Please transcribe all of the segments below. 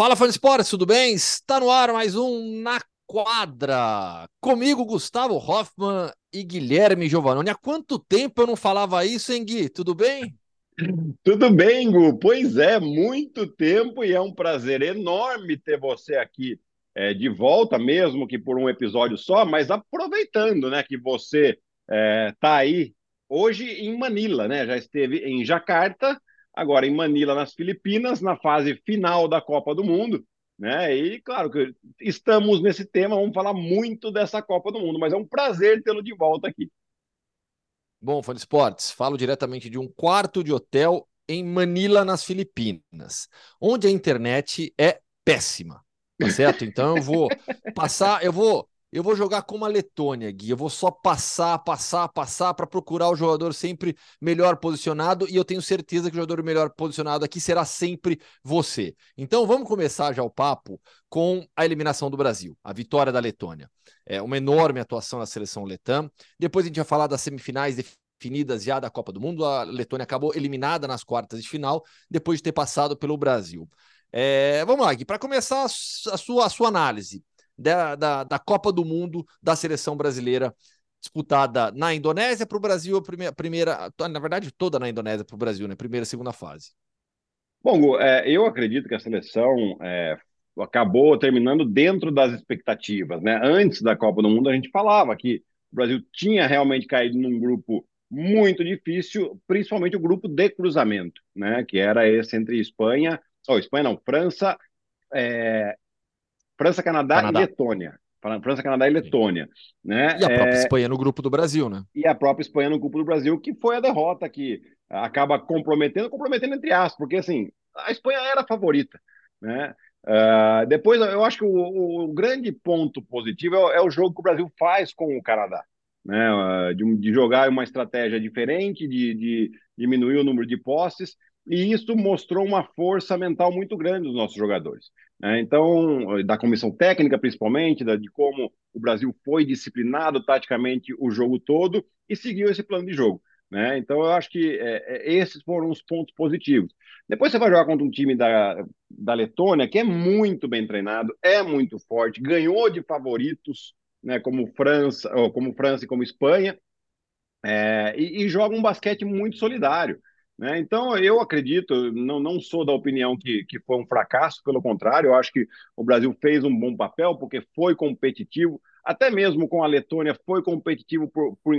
Fala, fã esportes, tudo bem? Está no ar mais um Na Quadra. Comigo, Gustavo Hoffman e Guilherme Giovannoni. Há quanto tempo eu não falava isso, hein, Gui? Tudo bem? Tudo bem, Gu? Pois é, muito tempo e é um prazer enorme ter você aqui é, de volta, mesmo que por um episódio só, mas aproveitando né, que você está é, tá aí hoje em Manila, né? Já esteve em Jacarta agora em Manila, nas Filipinas, na fase final da Copa do Mundo. Né? E claro que estamos nesse tema, vamos falar muito dessa Copa do Mundo, mas é um prazer tê-lo de volta aqui. Bom, fã de esportes, falo diretamente de um quarto de hotel em Manila, nas Filipinas, onde a internet é péssima, tá certo? Então eu vou passar, eu vou eu vou jogar como a Letônia, Gui. Eu vou só passar, passar, passar para procurar o jogador sempre melhor posicionado e eu tenho certeza que o jogador melhor posicionado aqui será sempre você. Então vamos começar já o papo com a eliminação do Brasil, a vitória da Letônia. É uma enorme atuação da seleção letã. Depois a gente vai falar das semifinais definidas já da Copa do Mundo. A Letônia acabou eliminada nas quartas de final depois de ter passado pelo Brasil. É, vamos lá, Gui, para começar a sua, a sua análise da, da, da Copa do Mundo da seleção brasileira disputada na Indonésia para o Brasil, a primeira, primeira, na verdade, toda na Indonésia para o Brasil, né? Primeira e segunda fase. Bom, é, eu acredito que a seleção é, acabou terminando dentro das expectativas, né? Antes da Copa do Mundo, a gente falava que o Brasil tinha realmente caído num grupo muito difícil, principalmente o grupo de cruzamento, né? Que era esse entre Espanha, ou Espanha não, França, é, França, Canadá, Canadá. e Letônia. França, Canadá e Letônia. Né? E a própria é... Espanha no grupo do Brasil, né? E a própria Espanha no grupo do Brasil, que foi a derrota que acaba comprometendo, comprometendo entre aspas, porque assim, a Espanha era a favorita. Né? Uh, depois, eu acho que o, o grande ponto positivo é, é, o jogo que o Brasil faz com o Canadá. Né? Uh, de, de, jogar uma estratégia diferente, de, de diminuir o número de posses, e isso mostrou uma força mental muito grande dos nossos jogadores. Né? Então, da comissão técnica, principalmente, de como o Brasil foi disciplinado taticamente o jogo todo e seguiu esse plano de jogo. Né? Então, eu acho que é, é, esses foram os pontos positivos. Depois você vai jogar contra um time da, da Letônia, que é muito bem treinado, é muito forte, ganhou de favoritos, né, como França, como França e como Espanha, é, e, e joga um basquete muito solidário. Né? Então, eu acredito, não, não sou da opinião que, que foi um fracasso, pelo contrário, eu acho que o Brasil fez um bom papel, porque foi competitivo, até mesmo com a Letônia, foi competitivo por, por,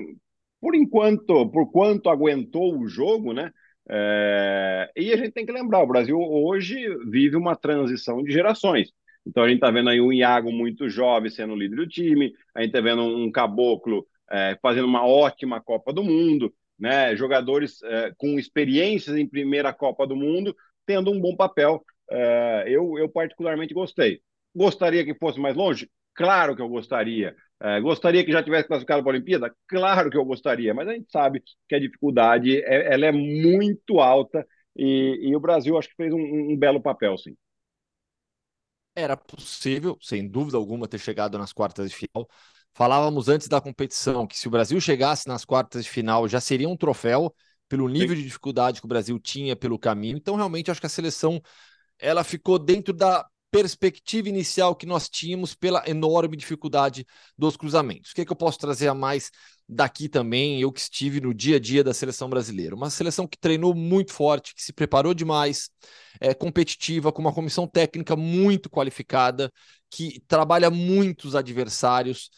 por enquanto, por quanto aguentou o jogo, né? É, e a gente tem que lembrar, o Brasil hoje vive uma transição de gerações. Então a gente está vendo aí um Iago muito jovem sendo líder do time, a gente está vendo um Caboclo é, fazendo uma ótima Copa do Mundo né, jogadores é, com experiências em primeira Copa do Mundo, tendo um bom papel. É, eu, eu particularmente gostei. Gostaria que fosse mais longe? Claro que eu gostaria. É, gostaria que já tivesse classificado para a Olimpíada? Claro que eu gostaria, mas a gente sabe que a dificuldade é, ela é muito alta e, e, o Brasil acho que fez um, um belo papel, sim. Era possível, sem dúvida alguma, ter chegado nas quartas de final. Falávamos antes da competição que se o Brasil chegasse nas quartas de final já seria um troféu pelo nível Sim. de dificuldade que o Brasil tinha pelo caminho. Então, realmente, acho que a seleção ela ficou dentro da perspectiva inicial que nós tínhamos pela enorme dificuldade dos cruzamentos. O que, é que eu posso trazer a mais daqui também? Eu que estive no dia a dia da seleção brasileira. Uma seleção que treinou muito forte, que se preparou demais, é competitiva, com uma comissão técnica muito qualificada, que trabalha muitos adversários,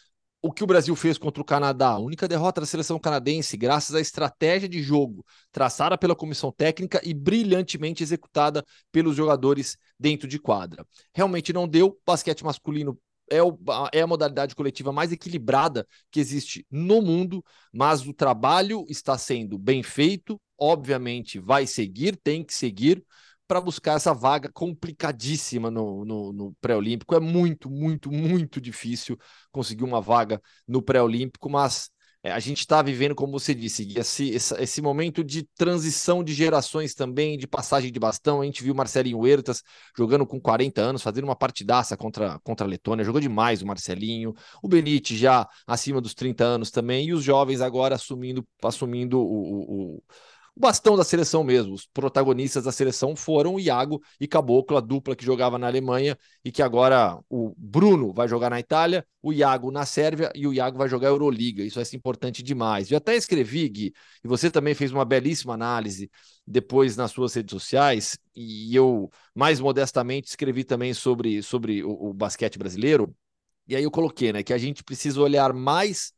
o que o Brasil fez contra o Canadá, a única derrota da seleção canadense, graças à estratégia de jogo traçada pela comissão técnica e brilhantemente executada pelos jogadores dentro de quadra. Realmente não deu. Basquete masculino é, o, é a modalidade coletiva mais equilibrada que existe no mundo, mas o trabalho está sendo bem feito. Obviamente, vai seguir, tem que seguir para buscar essa vaga complicadíssima no, no, no pré-olímpico. É muito, muito, muito difícil conseguir uma vaga no pré-olímpico, mas é, a gente está vivendo, como você disse, esse, esse, momento de transição de gerações também, de passagem de bastão. A gente viu Marcelinho Huertas jogando com 40 anos, fazendo uma partidaça contra, contra a Letônia, jogou demais o Marcelinho, o Benite já acima dos 30 anos também, e os jovens agora assumindo, assumindo o, o o bastão da seleção mesmo. Os protagonistas da seleção foram o Iago e Caboclo, a dupla que jogava na Alemanha e que agora o Bruno vai jogar na Itália, o Iago na Sérvia e o Iago vai jogar a Euroliga. Isso é importante demais. Eu até escrevi, Gui, e você também fez uma belíssima análise depois nas suas redes sociais, e eu, mais modestamente, escrevi também sobre, sobre o, o basquete brasileiro. E aí eu coloquei, né, que a gente precisa olhar mais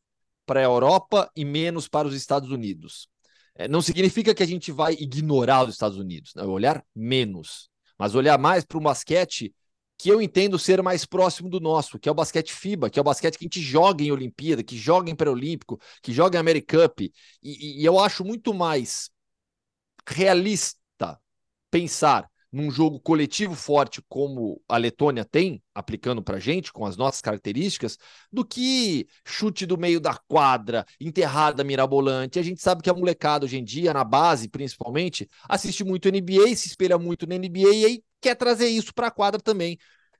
para a Europa e menos para os Estados Unidos. É, não significa que a gente vai ignorar os Estados Unidos, né? olhar menos, mas olhar mais para o basquete que eu entendo ser mais próximo do nosso, que é o basquete FIBA, que é o basquete que a gente joga em Olimpíada, que joga em Pré-Olímpico, que joga em Americup, e, e, e eu acho muito mais realista pensar num jogo coletivo forte como a Letônia tem, aplicando para gente, com as nossas características, do que chute do meio da quadra, enterrada mirabolante. A gente sabe que a molecada hoje em dia, na base principalmente, assiste muito NBA, se espelha muito na NBA e aí quer trazer isso para a quadra também.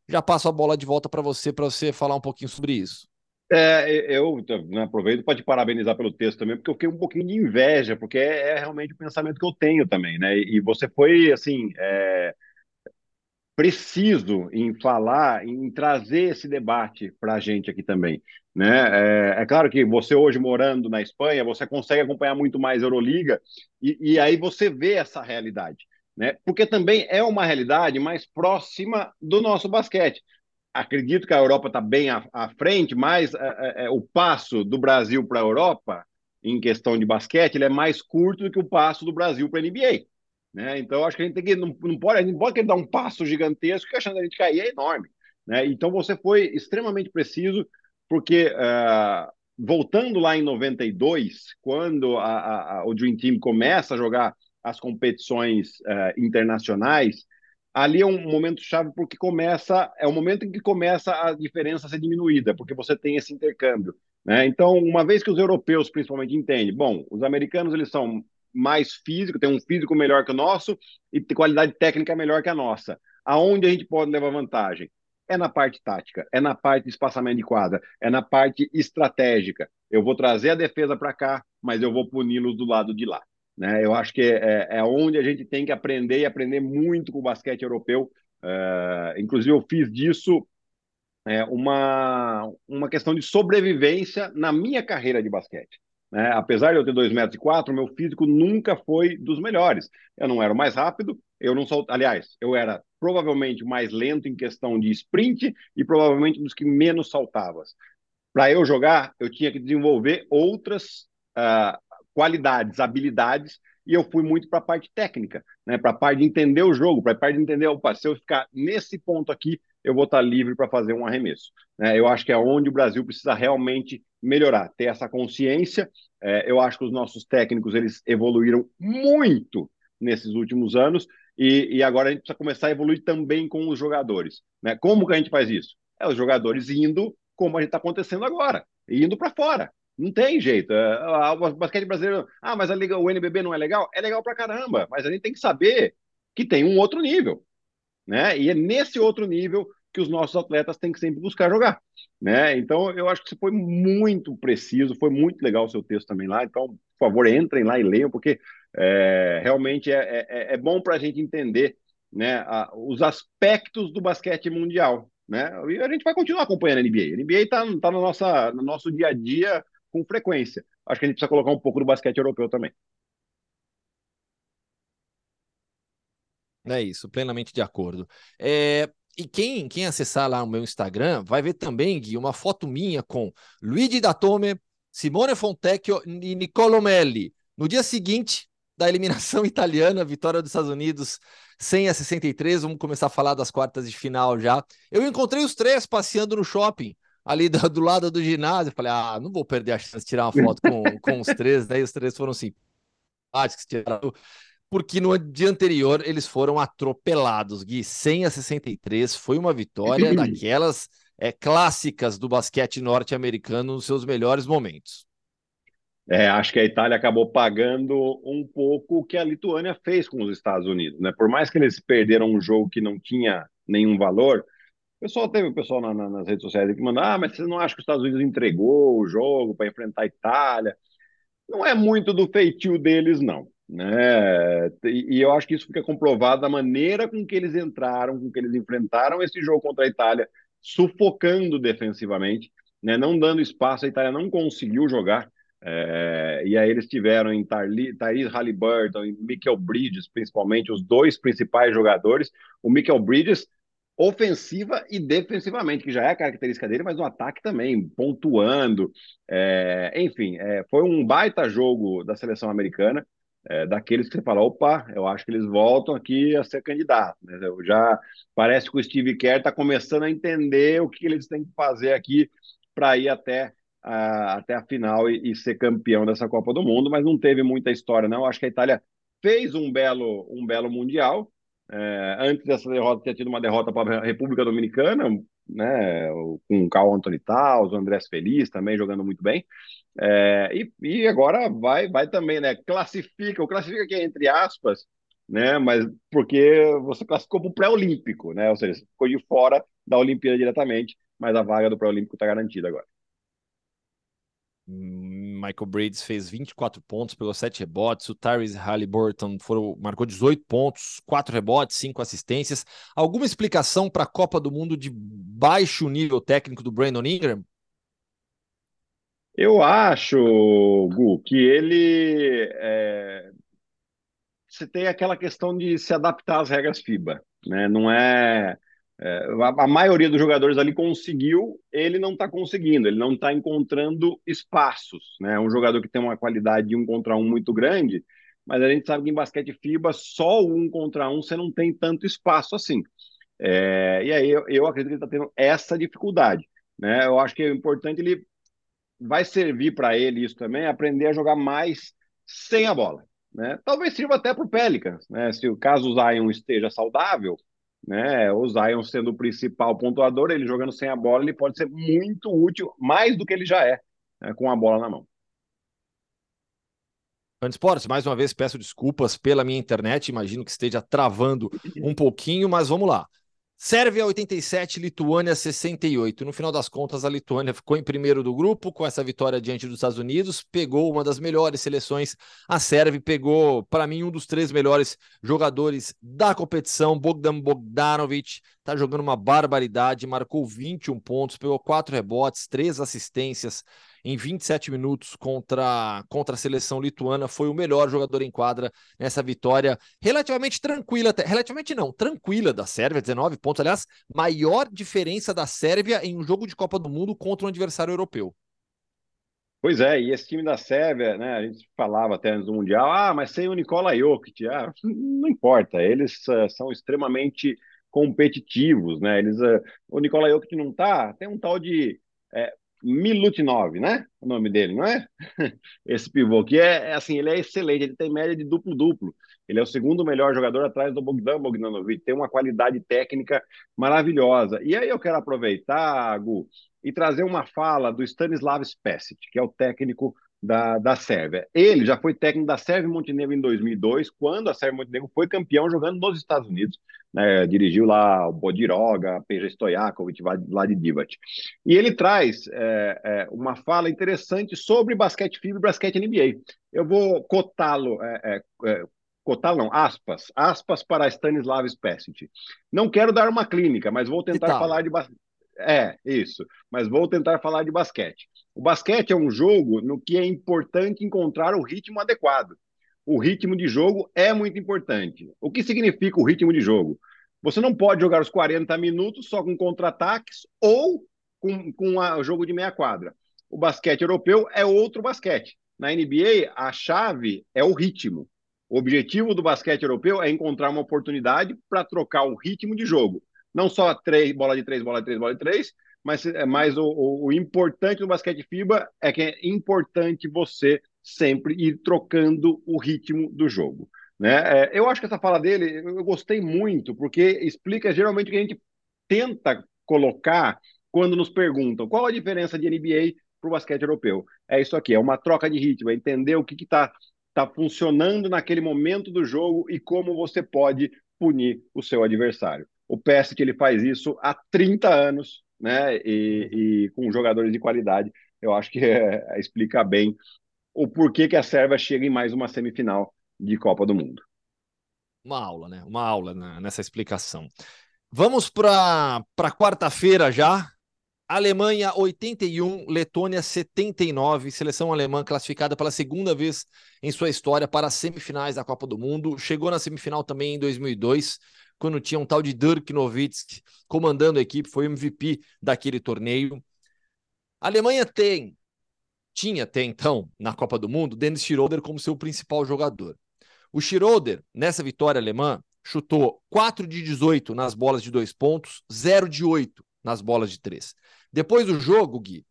Já passo a bola de volta para você, para você falar um pouquinho sobre isso. É, eu né, aproveito para te parabenizar pelo texto também, porque eu fiquei um pouquinho de inveja, porque é, é realmente o pensamento que eu tenho também, né? E, você foi, assim, é, preciso em falar, em trazer esse debate para a gente aqui também, né? É, é, claro que você hoje morando na Espanha, você consegue acompanhar muito mais Euroliga e, e aí você vê essa realidade, né? Porque também é uma realidade mais próxima do nosso basquete acredito que a Europa está bem à, à, frente, mas é, é, é o passo do Brasil para a Europa, em questão de basquete, ele é mais curto do que o passo do Brasil para a NBA. Né? Então, acho que a gente tem que, não, não pode, a gente pode querer dar um passo gigantesco que a chance da gente cair é enorme. Né? Então, você foi extremamente preciso, porque uh, voltando lá em 92, quando a, a, o Dream Team começa a jogar as competições uh, internacionais, ali é um momento chave porque começa, é o momento em que começa a diferença a ser diminuída, porque você tem esse intercâmbio. Né? Então, uma vez que os europeus principalmente entendem, bom, os americanos eles são mais físicos, têm um físico melhor que o nosso e qualidade técnica melhor que a nossa. Aonde a gente pode levar vantagem? É na parte tática, é na parte de espaçamento de quadra, é na parte estratégica. Eu vou trazer a defesa para cá, mas eu vou puni-los do lado de lá. Né? Eu acho que é, é onde a gente tem que aprender e aprender muito com o basquete europeu. É, inclusive, eu fiz disso é, uma, uma questão de sobrevivência na minha carreira de basquete. Né? Apesar de eu ter 2 metros e quatro, meu físico nunca foi dos melhores. Eu não era o mais rápido, eu não sou. Aliás, eu era provavelmente mais lento em questão de sprint e provavelmente dos que menos saltava. Para eu jogar, eu tinha que desenvolver outras uh, qualidades, habilidades, e eu fui muito para a parte técnica, né, para a parte de entender o jogo, para a parte de entender, opa, se eu ficar nesse ponto aqui, eu vou estar livre para fazer um arremesso. Né? Eu acho que é onde o Brasil precisa realmente melhorar, ter essa consciência. É, eu acho que os nossos técnicos eles evoluíram muito nesses últimos anos e, e, agora a gente precisa começar a evoluir também com os jogadores. Né? Como que a gente faz isso? É os jogadores indo como a gente está acontecendo agora, indo para fora. Não tem jeito. É, o basquete brasileiro. Ah, mas a Liga, o NBB não é legal? É legal pra caramba, mas a gente tem que saber que tem um outro nível. Né? E é nesse outro nível que os nossos atletas têm que sempre buscar jogar. Né? Então, eu acho que você foi muito preciso, foi muito legal o seu texto também lá. Então, por favor, entrem lá e leiam, porque é, realmente é, é, é bom para a gente entender né, a, os aspectos do basquete mundial. Né? E a gente vai continuar acompanhando a NBA. A NBA está tá no, nossa, no nosso dia a dia com frequência. Acho que a gente precisa colocar um pouco do basquete europeu também. É isso, plenamente de acordo. É, e quem, quem acessar lá o meu Instagram vai ver também, Gui, uma foto minha com Luigi Datome, Simone Fontecchio e Nicolo Melli. No dia seguinte da eliminação italiana, vitória dos Estados Unidos 100 a 63, vamos começar a falar das quartas de final já. Eu encontrei os três passeando no shopping ali do, do, lado do ginásio. Falei, ah, não vou perder a chance de tirar uma foto com, com os três. Daí os três foram simpáticos, tiraram, porque no dia anterior eles foram atropelados. Gui, 100 a 63 foi uma vitória daquelas é, clássicas do basquete norte-americano nos seus melhores momentos. É, acho que a Itália acabou pagando um pouco o que a Lituânia fez com os Estados Unidos, né? Por mais que eles perderam um jogo que não tinha nenhum valor, pessoal teve o pessoal na, na, nas redes sociais que manda, ah, mas você não acha que os Estados Unidos entregou o jogo para enfrentar a Itália? Não é muito do feitio deles, não. Né? E, e eu acho que isso fica comprovado da maneira com que eles entraram, com que eles enfrentaram esse jogo contra a Itália, sufocando defensivamente, né? não dando espaço. A Itália não conseguiu jogar. É, e aí eles tiveram em Thaís Halliburton e Michael Bridges, principalmente, os dois principais jogadores. O Michael Bridges ofensiva e defensivamente, que já é a característica dele, mas no ataque também, pontuando. É, enfim, é, foi um baita jogo da seleção americana, é, daqueles que você fala, opa, eu acho que eles voltam aqui a ser candidato. Né? Já parece que o Steve Kerr está começando a entender o que eles têm que fazer aqui para ir até a, até a final e, e, ser campeão dessa Copa do Mundo, mas não teve muita história, não. Acho que a Itália fez um belo, um belo Mundial, é, antes dessa derrota, tinha tido uma derrota para a República Dominicana, né, com o Carl Anthony Taus, o Andrés Feliz também jogando muito bem. É, e, e, agora vai, vai também, né? Classifica, o classifica aqui entre aspas, né? Mas porque você classificou para o pré-olímpico, né? Ou seja, ficou de fora da Olimpíada diretamente, mas a vaga do pré-olímpico está garantida agora. Michael Bridges fez 24 pontos, pegou 7 rebotes. O Tyrese Halliburton foram, marcou 18 pontos, 4 rebotes, 5 assistências. Alguma explicação para a Copa do Mundo de baixo nível técnico do Brandon Ingram? Eu acho, Gu, que ele. É... Você tem aquela questão de se adaptar às regras FIBA. Né? Não é é, a, a, maioria dos jogadores ali conseguiu, ele não está conseguindo, ele não está encontrando espaços. Né? Um jogador que tem uma qualidade de um contra um muito grande, mas a gente sabe que em basquete FIBA, só um contra um você não tem tanto espaço assim. É, e aí eu, eu acredito que ele está tendo essa dificuldade. Né? Eu acho que é importante ele vai servir para ele isso também, aprender a jogar mais sem a bola. Né? Talvez sirva até para o Pelicans, né? Se o caso Zion esteja saudável, né? O Zion sendo o principal pontuador, ele jogando sem a bola, ele pode ser muito útil, mais do que ele já é, né? com a bola na mão. Esportes, mais uma vez peço desculpas pela minha internet, imagino que esteja travando um pouquinho, mas vamos lá. Sérvia 87, Lituânia 68. No final das contas, a Lituânia ficou em primeiro do grupo com essa vitória diante dos Estados Unidos, pegou uma das melhores seleções. A Sérvia pegou, para mim, um dos três melhores jogadores da competição, Bogdan Bogdanovic. Tá jogando uma barbaridade, marcou 21 pontos, pegou quatro rebotes, três assistências em 27 minutos contra, contra a seleção lituana, foi o melhor jogador em quadra nessa vitória relativamente tranquila, relativamente não, tranquila da Sérvia, 19 pontos, aliás, maior diferença da Sérvia em um jogo de Copa do Mundo contra um adversário europeu. Pois é, e esse time da Sérvia, né, a gente falava até antes do Mundial, ah, mas sem o Nikola Jokic, ah, não importa, eles uh, são extremamente competitivos, né, eles, uh, o Nikola Jokic não tá, tem um tal de é, Milutinov, né? O nome dele, não é? Esse pivô que é, é, assim, ele é excelente, ele tem média de duplo-duplo. Ele é o segundo melhor jogador atrás do Bogdan Bogdanovic, tem uma qualidade técnica maravilhosa. E aí eu quero aproveitar, Gu, e trazer uma fala do Stanislav Spesic, que é o técnico da, da Sérvia. Ele já foi técnico da Sérvia e Montenegro em 2002, quando a Sérvia e Montenegro foi campeão jogando nos Estados Unidos. Né? Dirigiu lá o Bodiroga, Peja Stojakovic, lá de Divac. E ele traz é, é, uma fala interessante sobre basquete FIBA e basquete NBA. Eu vou cotá-lo, é, é, é cotá-lo não, aspas, aspas para Stanislav Spesic. Não quero dar uma clínica, mas vou tentar falar de basquete. É, isso. Mas vou tentar falar de basquete. O basquete é um jogo no que é importante encontrar o ritmo adequado. O ritmo de jogo é muito importante. O que significa o ritmo de jogo? Você não pode jogar os 40 minutos só com contra-ataques ou com, com o jogo de meia quadra. O basquete europeu é outro basquete. Na NBA, a chave é o ritmo. O objetivo do basquete europeu é encontrar uma oportunidade para trocar o ritmo de jogo. Não só três, bola de três, bola de três, bola de três, mas, é mas o, o, o importante no basquete FIBA é que é importante você sempre ir trocando o ritmo do jogo. Né? É, eu acho que essa fala dele eu gostei muito, porque explica geralmente o que a gente tenta colocar quando nos perguntam qual a diferença de NBA para o basquete europeu. É isso aqui, é uma troca de ritmo, é entender o que está tá funcionando naquele momento do jogo e como você pode punir o seu adversário. O PS que ele faz isso há 30 anos, né? E, e com jogadores de qualidade, eu acho que é, explica bem o porquê que a Sérvia chega em mais uma semifinal de Copa do Mundo. Uma aula, né? Uma aula nessa explicação. Vamos para quarta-feira já. Alemanha 81, Letônia 79, seleção alemã classificada pela segunda vez em sua história para as semifinais da Copa do Mundo. Chegou na semifinal também em 2002, quando tinha um tal de Dirk Nowitzki comandando a equipe, foi MVP daquele torneio. A Alemanha tem, tinha até então, na Copa do Mundo, Dennis Schroeder como seu principal jogador. O Schroeder, nessa vitória alemã, chutou 4 de 18 nas bolas de dois pontos, 0 de 8 nas bolas de três. Depois do jogo, Gui,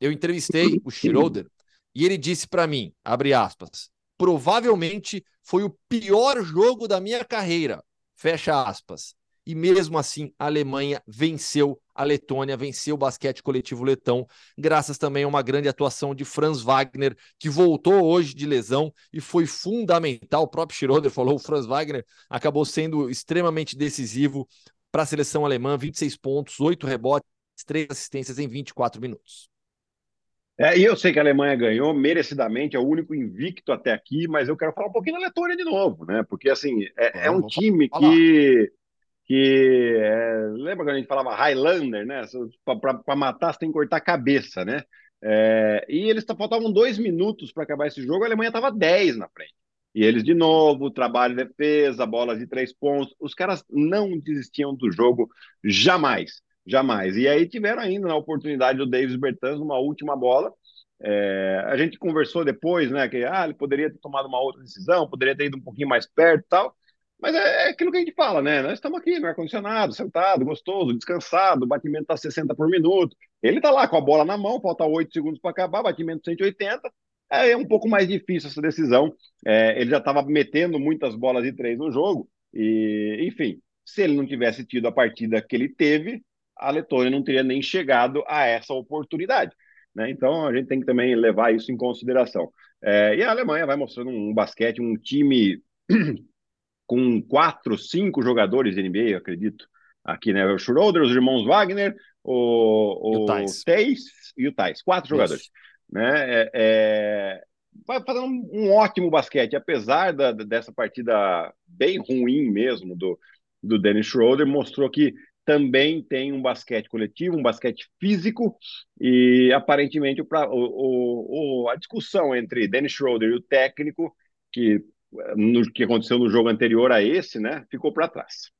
eu entrevistei o Schroeder e ele disse para mim, abre aspas, provavelmente foi o pior jogo da minha carreira, fecha aspas. E mesmo assim, a Alemanha venceu a Letônia, venceu o basquete coletivo letão, graças também a uma grande atuação de Franz Wagner, que voltou hoje de lesão e foi fundamental. O próprio Schroeder falou: o Franz Wagner acabou sendo extremamente decisivo para a seleção alemã: 26 pontos, 8 rebotes, 3 assistências em 24 minutos. É, e eu sei que a Alemanha ganhou merecidamente, é o único invicto até aqui, mas eu quero falar um pouquinho da Letônia de novo, né? Porque assim, é, é um time que que é, lembra quando a gente falava Highlander, né? Para matar você tem que cortar a cabeça, né? É, e eles faltavam dois minutos para acabar esse jogo, a Alemanha estava 10 na frente. E eles, de novo, trabalho de defesa, bolas de três pontos. Os caras não desistiam do jogo jamais, jamais. E aí tiveram ainda na oportunidade do Davis Bertans uma última bola. É, a gente conversou depois, né? Que ah, ele poderia ter tomado uma outra decisão, poderia ter ido um pouquinho mais perto e tal. Mas é, é, aquilo que a gente fala, né? Nós estamos aqui no ar-condicionado, sentado, gostoso, descansado, o batimento está 60 por minuto. Ele está lá com a bola na mão, falta 8 segundos para acabar, batimento 180. É, é um pouco mais difícil essa decisão. É, ele já estava metendo muitas bolas de três no jogo. E, enfim, se ele não tivesse tido a partida que ele teve, a Letônia não teria nem chegado a essa oportunidade. Né? Então a gente tem que também levar isso em consideração. É, e a Alemanha vai mostrando um basquete, um time com quatro, cinco jogadores de NBA, eu acredito. Aqui, né? O Schroeder, os irmãos Wagner, o, o Teis e o Tais. Quatro Isso. jogadores. Né? É, é, vai fazendo um, um, ótimo basquete, apesar da, dessa partida bem ruim mesmo do, do Dennis Schroeder, mostrou que também tem um basquete coletivo, um basquete físico, e aparentemente o, o, o, a discussão entre Dennis Schroeder e o técnico, que no que aconteceu no jogo anterior a esse, né, ficou para trás.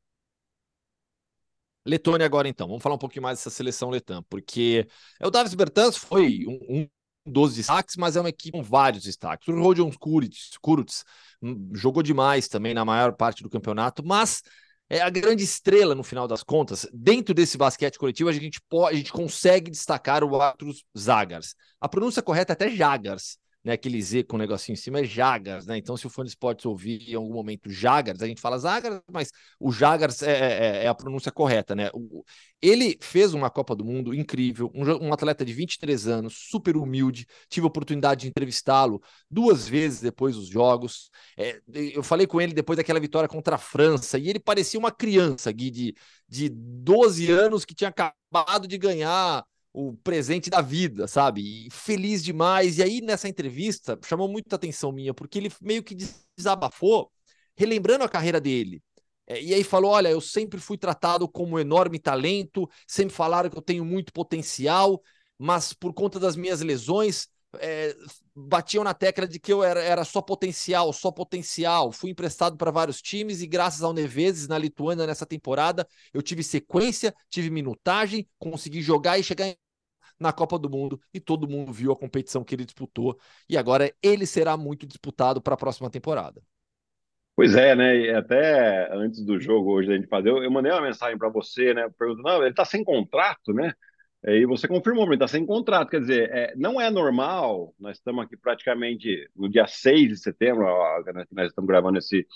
Letônia agora então, vamos falar um pouquinho mais dessa seleção letã, porque é o Davis Bertans foi um, um dos destaques, mas é uma equipe com vários destaques. O Rodion Kurucs, Kurucs hum, jogou demais também na maior parte do campeonato, mas é a grande estrela no final das contas. Dentro desse basquete coletivo, a gente, pode, a gente consegue destacar o Arthur Zagars. A pronúncia correta é até Jagars, né, aquele Z com o um negocinho em cima é Jagars, né? Então, se o fã de esportes ouvir em algum momento Jagars, a gente fala Zagars, mas o Jagars é, é, é a pronúncia correta, né? O, ele fez uma Copa do Mundo incrível, um, um, atleta de 23 anos, super humilde. Tive a oportunidade de entrevistá-lo duas vezes depois dos jogos. É, eu falei com ele depois daquela vitória contra a França, e ele parecia uma criança, Gui, de, de 12 anos que tinha acabado de ganhar o presente da vida, sabe? E feliz demais. E aí, nessa entrevista, chamou muita atenção minha, porque ele meio que desabafou, relembrando a carreira dele. É, e aí falou: olha, eu sempre fui tratado como um enorme talento, sempre falaram que eu tenho muito potencial, mas por conta das minhas lesões, é, batiam na tecla de que eu era, era só potencial, só potencial. Fui emprestado para vários times e, graças ao Neveses na Lituânia nessa temporada, eu tive sequência, tive minutagem, consegui jogar e chegar na Copa do Mundo e todo mundo viu a competição que ele disputou. E agora ele será muito disputado para a próxima temporada. Pois é, né? E até antes do jogo hoje a gente fazer, eu, mandei uma mensagem para você, né? Perguntando, não, ele está sem contrato, né? E você confirmou, ele está sem contrato. Quer dizer, é, não é normal, nós estamos aqui praticamente no dia 6 de setembro, ó, nós estamos gravando esse,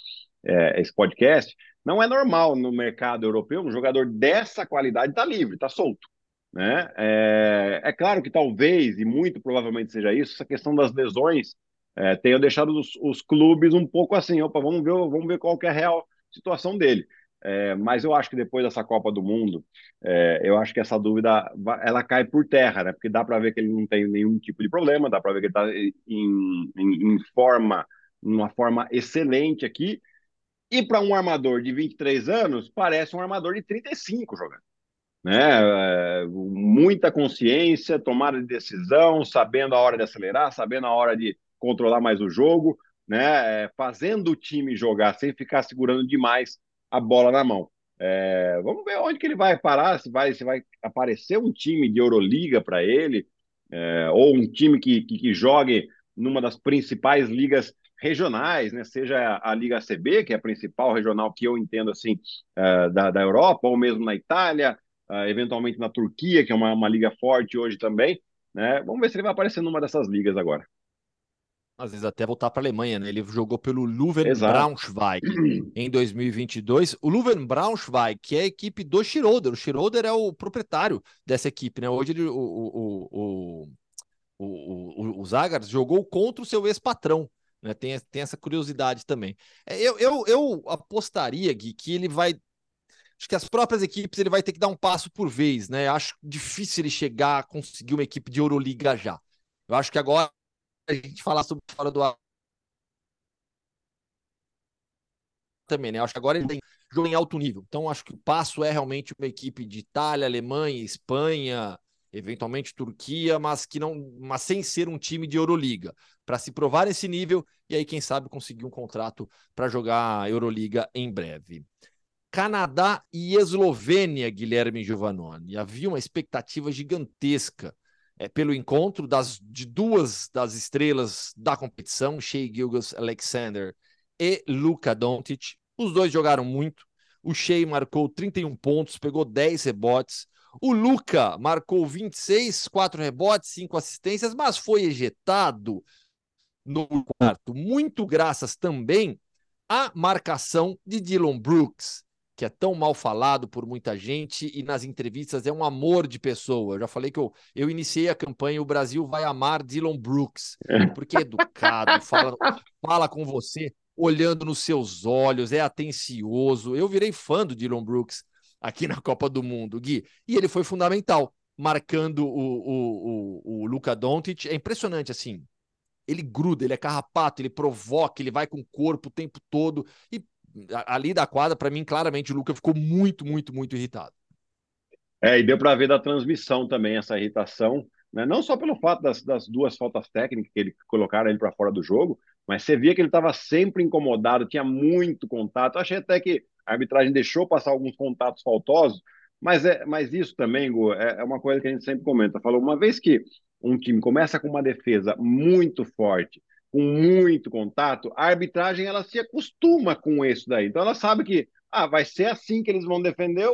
é, esse podcast, não é normal no mercado europeu um jogador dessa qualidade estar tá livre, está solto. Né? É, é, claro que talvez, e muito provavelmente seja isso, essa questão das lesões é, tenha deixado os, os, clubes um pouco assim, opa, vamos ver, vamos ver qual é a real situação dele. É, mas eu acho que depois dessa Copa do Mundo, é, eu acho que essa dúvida ela cai por terra, né? Porque dá para ver que ele não tem nenhum tipo de problema, dá para ver que ele está em, em, em, forma numa forma excelente aqui. E para um armador de 23 anos, parece um armador de 35 jogando. Né? É, muita consciência, tomada de decisão, sabendo a hora de acelerar, sabendo a hora de controlar mais o jogo, né? É, fazendo o time jogar sem ficar segurando demais a bola na mão. É, vamos ver onde que ele vai parar, se vai, se vai aparecer um time de Euroliga para ele, é, ou um time que, que, que, jogue numa das principais ligas regionais, né? seja a Liga CB, que é a principal regional que eu entendo assim uh, da, da Europa, ou mesmo na Itália, uh, eventualmente na Turquia, que é uma, uma liga forte hoje também. Né? Vamos ver se ele vai aparecer numa dessas ligas agora às vezes até voltar para a Alemanha, né? Ele jogou pelo Leuven Braunschweig em 2022. O Leuven Braunschweig, que é a equipe do Schroeder. O Schroeder é o proprietário dessa equipe, né? Hoje ele, o, o, o, o, o, o Zagars jogou contra o seu ex-patrão. Né? Tem, tem essa curiosidade também. É, eu, eu, eu apostaria, Gui, que ele vai. Acho que as próprias equipes ele vai ter que dar um passo por vez, né? Acho difícil ele chegar a conseguir uma equipe de Euroliga já. Eu acho que agora a gente falar sobre fora do ar também, né? Acho que agora ele tem jogo em alto nível. Então acho que o passo é realmente uma equipe de Itália, Alemanha, Espanha, eventualmente Turquia, mas que não, mas sem ser um time de Euroliga, para se provar esse nível e aí quem sabe conseguir um contrato para jogar Euroliga em breve. Canadá e Eslovênia, Guilherme Giovannoni. Havia uma expectativa gigantesca é, pelo encontro das, de duas das estrelas da competição, Shea Gilgas Alexander e Luka Doncic. Os dois jogaram muito. O Shea marcou 31 pontos, pegou 10 rebotes. O Luca marcou 26, 4 rebotes, 5 assistências, mas foi ejetado no quarto, muito graças também à marcação de Dylan Brooks que é tão mal falado por muita gente e nas entrevistas é um amor de pessoa. Eu já falei que eu, eu iniciei a campanha O Brasil vai amar Dylan Brooks, porque é educado, fala, fala com você olhando nos seus olhos, é atencioso. Eu virei fã do Dylan Brooks aqui na Copa do Mundo, Gui, e ele foi fundamental, marcando o, o, o, o Luka Doncic. É impressionante, assim, ele gruda, ele é carrapato, ele provoca, ele vai com o corpo o tempo todo e ali da quadra, para mim, claramente o Luca ficou muito, muito, muito irritado. É, e deu para ver da transmissão também essa irritação, né? não só pelo fato das, das duas faltas técnicas que ele colocaram ele para fora do jogo, mas você via que ele estava sempre incomodado, tinha muito contato. Eu achei até que a arbitragem deixou passar alguns contatos faltosos, mas, é, mas isso também, Gu, é, é uma coisa que a gente sempre comenta. Falou, uma vez que um time começa com uma defesa muito forte, com muito contato, a arbitragem ela se acostuma com isso daí. Então ela sabe que ah, vai ser assim que eles vão defender,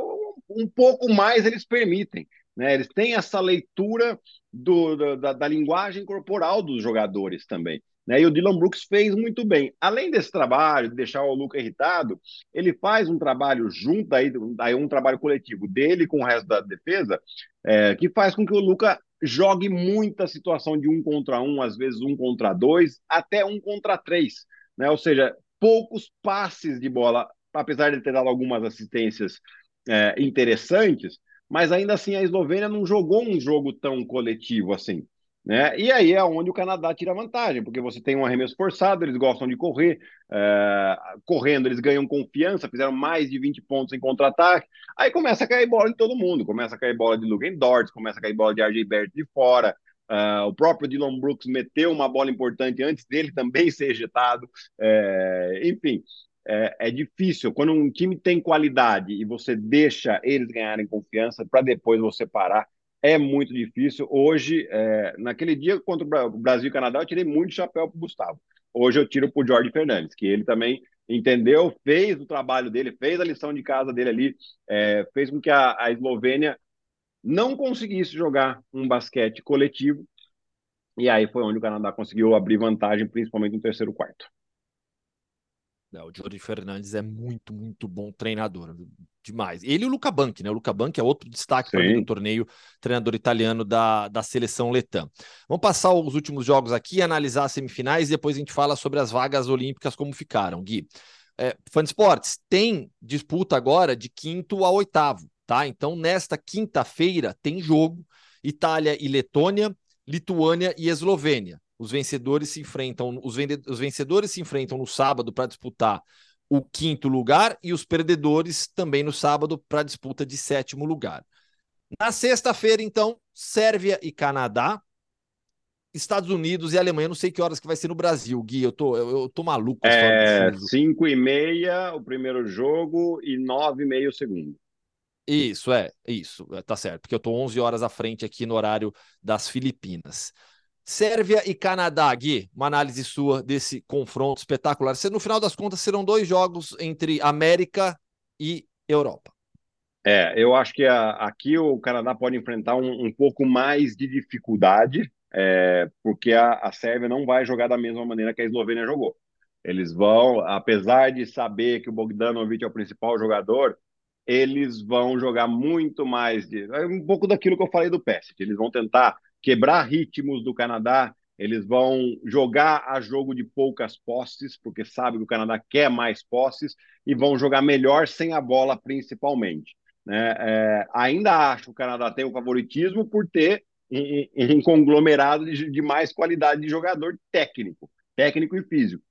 um pouco mais eles permitem. Né? Eles têm essa leitura do, da, da, linguagem corporal dos jogadores também. Né? E o Dylan Brooks fez muito bem. Além desse trabalho, de deixar o Luca irritado, ele faz um trabalho junto, aí, um trabalho coletivo dele com o resto da defesa, é, que faz com que o Luca jogue muita situação de um contra um, às vezes um contra dois, até um contra três, né? Ou seja, poucos passes de bola, apesar de ter dado algumas assistências é, interessantes, mas ainda assim a Eslovênia não jogou um jogo tão coletivo assim. Né? E aí é onde o Canadá tira vantagem, porque você tem um arremesso forçado, eles gostam de correr, é, correndo eles ganham confiança, fizeram mais de 20 pontos em contra-ataque, aí começa a cair bola de todo mundo, começa a cair bola de Lugan Dort, começa a cair bola de RJ Barrett de fora, uh, o próprio Dylan Brooks meteu uma bola importante antes dele também ser ejetado, é, enfim, é, é, difícil. Quando um time tem qualidade e você deixa eles ganharem confiança para depois você parar, é muito difícil. Hoje, é, naquele dia contra o Brasil e o Canadá, eu tirei muito chapéu para o Gustavo. Hoje eu tiro para o Jorge Fernandes, que ele também entendeu, fez o trabalho dele, fez a lição de casa dele ali, é, fez com que a, a Eslovênia não conseguisse jogar um basquete coletivo. E aí foi onde o Canadá conseguiu abrir vantagem, principalmente no terceiro quarto. É, o Jorge Fernandes é muito, muito bom treinador. Demais. Ele e o Luca Banchi, né? O Luca Banchi é outro destaque para mim no torneio, treinador italiano da, da seleção letã. Vamos passar os últimos jogos aqui, analisar as semifinais e depois a gente fala sobre as vagas olímpicas, como ficaram. Gui, é, Fã de Esportes, tem disputa agora de quinto a oitavo, tá? Então, nesta quinta-feira tem jogo Itália e Letônia, Lituânia e Eslovênia. Os vencedores se enfrentam, os, os vencedores se enfrentam no sábado para disputar o quinto lugar e os perdedores também no sábado para disputa de sétimo lugar. Na sexta-feira, então, Sérvia e Canadá, Estados Unidos e Alemanha. não sei que horas que vai ser no Brasil, Gui. Eu tô, eu, eu tô maluco. É 5 e meia o primeiro jogo e 9 e meia o segundo. Isso, é, isso, é, tá certo, porque eu tô 11 horas à frente aqui no horário das Filipinas. Sérvia e Canadá, Gui, uma análise sua desse confronto espetacular. No final das contas, serão dois jogos entre América e Europa. É, eu acho que a, aqui o Canadá pode enfrentar um, um pouco mais de dificuldade, é, porque a, a Sérvia não vai jogar da mesma maneira que a Eslovênia jogou. Eles vão, apesar de saber que o Bogdanovic é o principal jogador, eles vão jogar muito mais de é um pouco daquilo que eu falei do Pest. Eles vão tentar quebrar ritmos do Canadá, eles vão jogar a jogo de poucas posses, porque sabe que o Canadá quer mais posses, e vão jogar melhor sem a bola, principalmente. Né? É, ainda acho que o Canadá tem o favoritismo por ter um, um conglomerado de, de mais qualidade de jogador técnico, técnico e físico.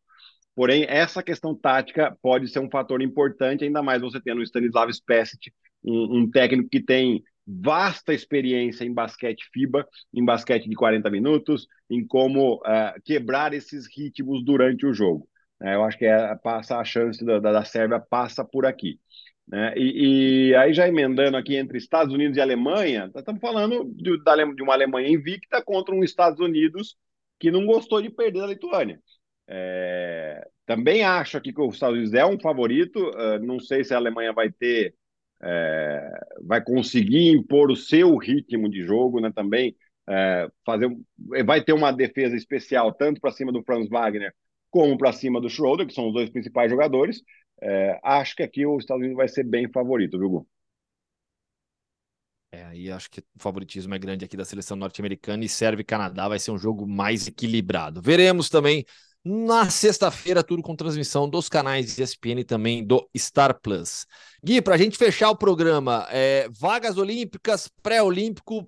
Porém, essa questão tática pode ser um fator importante, ainda mais você tendo o Stanislav Spesic, um, um, técnico que tem vasta experiência em basquete FIBA, em basquete de 40 minutos, em como uh, quebrar esses ritmos durante o jogo. Uh, eu acho que é, passa a chance da, da, da Sérvia passa por aqui. Né? E, e, aí, já emendando aqui entre Estados Unidos e Alemanha, estamos falando de, de, uma Alemanha invicta contra um Estados Unidos que não gostou de perder a Lituânia. É, também acho aqui que os Estados Unidos é um favorito, uh, não sei se a Alemanha vai ter, é, vai conseguir impor o seu ritmo de jogo, né? também é, fazer, vai ter uma defesa especial tanto para cima do Franz Wagner como para cima do Schroeder, que são os dois principais jogadores, é, acho que aqui os Estados Unidos vai ser bem favorito, viu, Gu? É, aí acho que o favoritismo é grande aqui da seleção norte-americana e serve Canadá, vai ser um jogo mais equilibrado. Veremos também na sexta-feira, tudo com transmissão dos canais ESPN e também do Star Plus. Gui, para a gente fechar o programa, é, vagas olímpicas, pré-olímpico,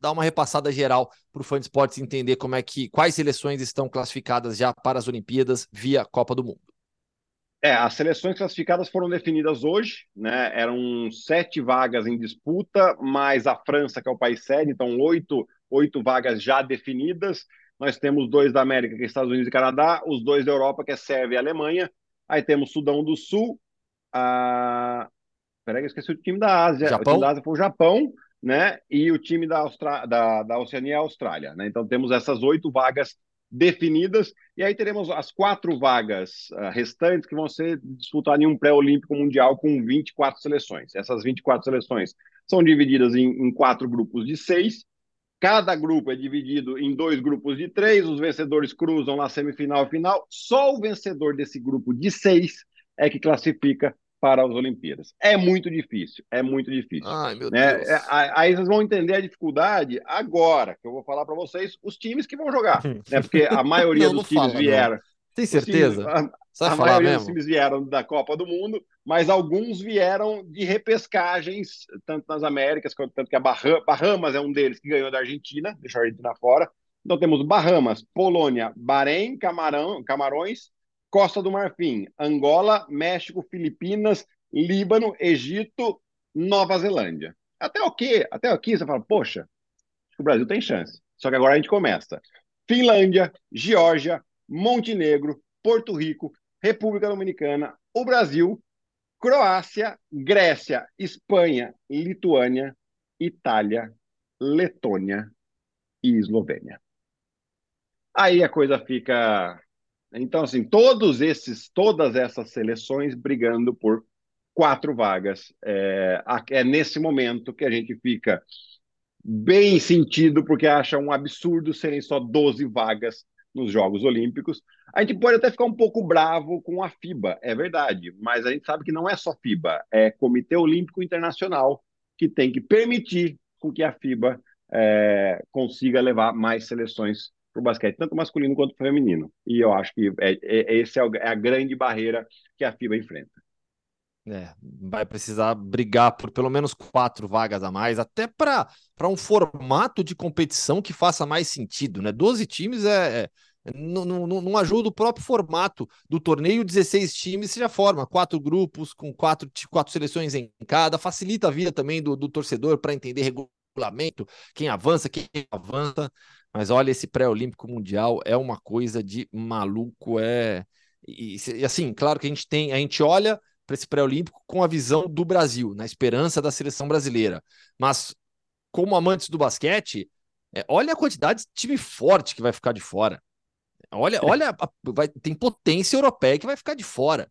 dá uma repassada geral para o fã de esportes entender como é que quais seleções estão classificadas já para as Olimpíadas via Copa do Mundo. É, as seleções classificadas foram definidas hoje, né? Eram sete vagas em disputa, mais a França, que é o país sede, então oito, oito vagas já definidas. Nós temos dois da América, que é Estados Unidos e Canadá, os dois da Europa, que é Sérvia e Alemanha. Aí temos Sudão do Sul, a... Peraí, eu esqueci o time da Ásia. Japão? O time da Ásia foi o Japão, né? E o time da, Austra... da, da Oceania é a Austrália, né? Então temos essas oito vagas definidas, e aí teremos as quatro vagas uh, restantes que vão ser disputadas em um pré-olímpico mundial com 24 seleções. Essas 24 seleções são divididas em, em, quatro grupos de seis, cada grupo é dividido em dois grupos de três, os vencedores cruzam na semifinal e final, só o vencedor desse grupo de seis é que classifica para as Olimpíadas. É muito difícil, é muito difícil. Ai, meu né? Deus. É, aí vocês vão entender a dificuldade agora, que eu vou falar para vocês os times que vão jogar. né? Porque a maioria não, dos times fala, vieram. Não. Tem certeza? Times, a, a maioria mesmo? dos times vieram da Copa do Mundo, mas alguns vieram de repescagens, tanto nas Américas, quanto tanto que a Bahamas é um deles que ganhou da Argentina, deixou a Argentina fora. Então temos Bahamas, Polônia, Bahrein, Camarão, Camarões, Costa do Marfim, Angola, México, Filipinas, Líbano, Egito, Nova Zelândia. Até o quê? Até aqui você fala, poxa, o Brasil tem chance. Só que agora a gente começa. Finlândia, Geórgia, Montenegro, Porto Rico, República Dominicana, o Brasil, Croácia, Grécia, Espanha, Lituânia, Itália, Letônia e Eslovênia. Aí a coisa fica então, assim, todos esses, todas essas seleções brigando por quatro vagas. É, é nesse momento que a gente fica bem sentido, porque acha um absurdo serem só 12 vagas nos Jogos Olímpicos. A gente pode até ficar um pouco bravo com a FIBA, é verdade, mas a gente sabe que não é só FIBA, é Comitê Olímpico Internacional que tem que permitir com que a FIBA é, consiga levar mais seleções para o basquete, tanto masculino quanto feminino. E eu acho que é, é, essa é, é a grande barreira que a FIBA enfrenta. É, vai precisar brigar por pelo menos quatro vagas a mais, até para um formato de competição que faça mais sentido, né? 12 times é, é não, não, não, ajuda o próprio formato do torneio, 16 times se já forma, quatro grupos com quatro, quatro seleções em cada, facilita a vida também do, do torcedor para entender regulamento, quem avança, quem avança. Mas olha, esse pré-olímpico mundial é uma coisa de maluco, é. E, e assim, claro que a gente tem, a gente olha para esse pré-olímpico com a visão do Brasil, na esperança da seleção brasileira. Mas, como amantes do basquete, é, olha a quantidade de time forte que vai ficar de fora. Olha, é. olha, vai, tem potência europeia que vai ficar de fora.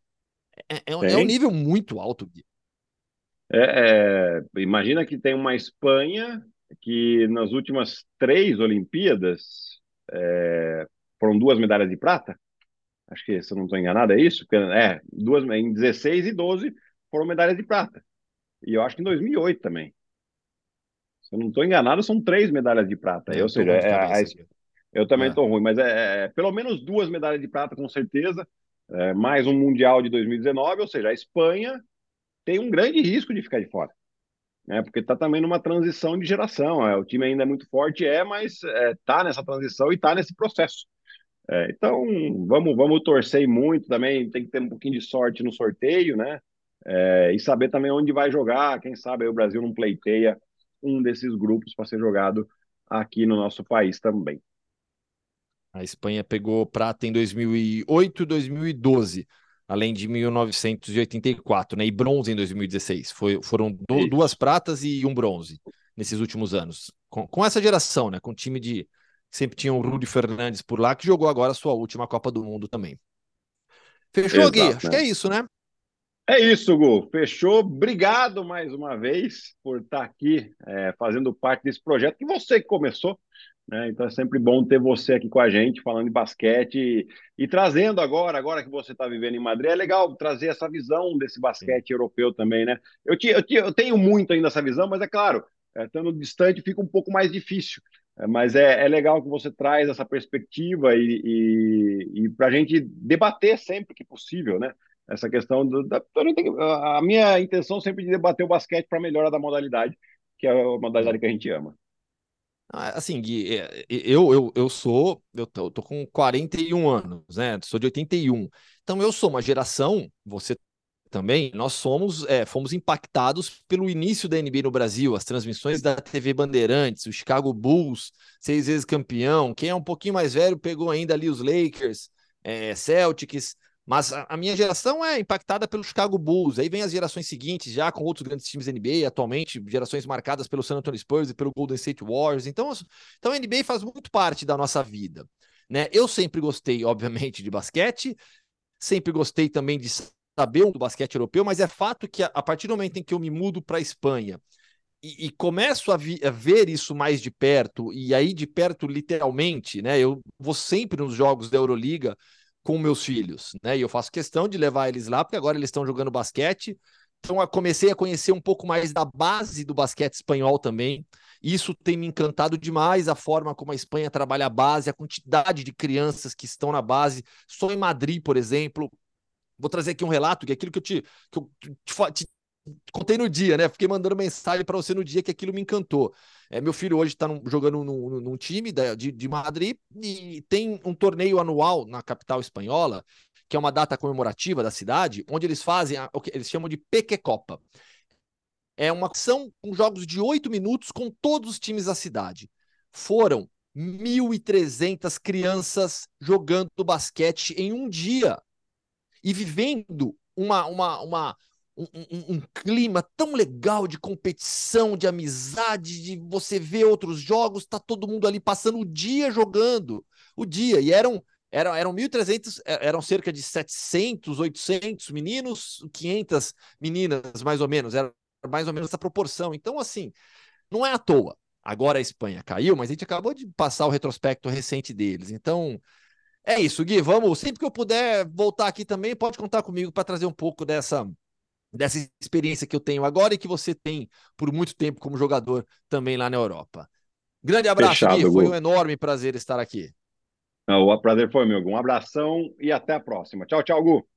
É, é, é um nível muito alto, Gui. É, é, imagina que tem uma Espanha que nas últimas três Olimpíadas foram duas medalhas de prata acho que se eu não estou enganado, é isso? É, duas, em 16 e 12 foram medalhas de prata. E eu acho que em 2008 também. Se eu não estou enganado, são três medalhas de prata. Eu, ou seja, é, a, eu também estou é. ruim, mas é, é, é, pelo menos duas medalhas de prata, com certeza. É, mais um Mundial de 2019, ou seja, a Espanha tem um grande risco de ficar de fora. Né, porque está também numa transição de geração. É, o time ainda é muito forte, é, mas está nessa transição e está nesse processo. É, então, vamos, vamos torcer muito também, tem que ter um pouquinho de sorte no sorteio, né? É, e saber também onde vai jogar, quem sabe o Brasil não pleiteia um desses grupos para ser jogado aqui no nosso país também. A Espanha pegou prata em 2008 e 2012, além de 1984, né? E bronze em 2016. Foi, foram do, duas pratas e um bronze nesses últimos anos. Com, com essa geração, né? Com time de Sempre tinha o Rudy Fernandes por lá, que jogou agora a sua última Copa do Mundo também. Fechou, Exato, Gui? Acho né? que é isso, né? É isso, Gu. Fechou. Obrigado mais uma vez por estar aqui é, fazendo parte desse projeto que você começou. Né? Então é sempre bom ter você aqui com a gente, falando de basquete e, e trazendo agora, agora que você está vivendo em Madrid, é legal trazer essa visão desse basquete Sim. europeu também, né? Eu, te, eu, te, eu, tenho muito ainda essa visão, mas é claro, é, estando distante fica um pouco mais difícil. É, mas é, é legal que você traz essa perspectiva e, e, e para a gente debater sempre que possível, né? Essa questão do, da, a minha intenção sempre de debater o basquete para melhora da modalidade, que é a modalidade que a gente ama. Ah, assim, Gui, é, eu, eu, eu sou, eu tô, eu tô com 41 anos, né? Sou de 81. Então eu sou uma geração, você também, nós somos, é, fomos impactados pelo início da NBA no Brasil, as transmissões da TV Bandeirantes, o Chicago Bulls, seis vezes campeão. Quem é um pouquinho mais velho pegou ainda ali os Lakers, é, Celtics, mas a, a, minha geração é impactada pelo Chicago Bulls. Aí vem as gerações seguintes, já com outros grandes times da NBA, atualmente, gerações marcadas pelo San Antonio Spurs e pelo Golden State Warriors. Então, então a NBA faz muito parte da nossa vida. Né? Eu sempre gostei, obviamente, de basquete, sempre gostei também de saber do basquete europeu, mas é fato que a, partir do momento em que eu me mudo para a Espanha e, e, começo a, vi, a, ver isso mais de perto, e aí de perto literalmente, né? Eu vou sempre nos jogos da Euroliga com meus filhos, né? E eu faço questão de levar eles lá, porque agora eles estão jogando basquete. Então comecei a conhecer um pouco mais da base do basquete espanhol também. Isso tem me encantado demais, a forma como a Espanha trabalha a base, a quantidade de crianças que estão na base. Só em Madrid, por exemplo, Vou trazer aqui um relato, que é aquilo que eu te, que eu te, te contei no dia, né? Fiquei mandando mensagem para você no dia que aquilo me encantou. É, meu filho hoje está jogando num, num time da, de, de Madrid e tem um torneio anual na capital espanhola, que é uma data comemorativa da cidade, onde eles fazem a, o que eles chamam de Peque Copa. É uma ação com jogos de oito minutos com todos os times da cidade. Foram 1.300 crianças jogando basquete em um dia e vivendo uma, uma, uma, um, um, um, clima tão legal de competição, de amizade, de você ver outros jogos, tá todo mundo ali passando o dia jogando, o dia, e eram eram, eram 1.300, é, eram cerca de 700, 800 meninos, 500 meninas, mais ou menos, era mais ou menos essa proporção. Então, assim, não é à toa. Agora a Espanha caiu, mas a gente acabou de passar o retrospecto recente deles. Então, é isso, Gui. Vamos, sempre que eu puder voltar aqui também, pode contar comigo para trazer um pouco dessa dessa experiência que eu tenho agora e que você tem por muito tempo como jogador também lá na Europa. Grande abraço, Fechado, Gui. Foi um enorme prazer estar aqui. O prazer foi meu. Um abração e até a próxima. Tchau, tchau, Gu.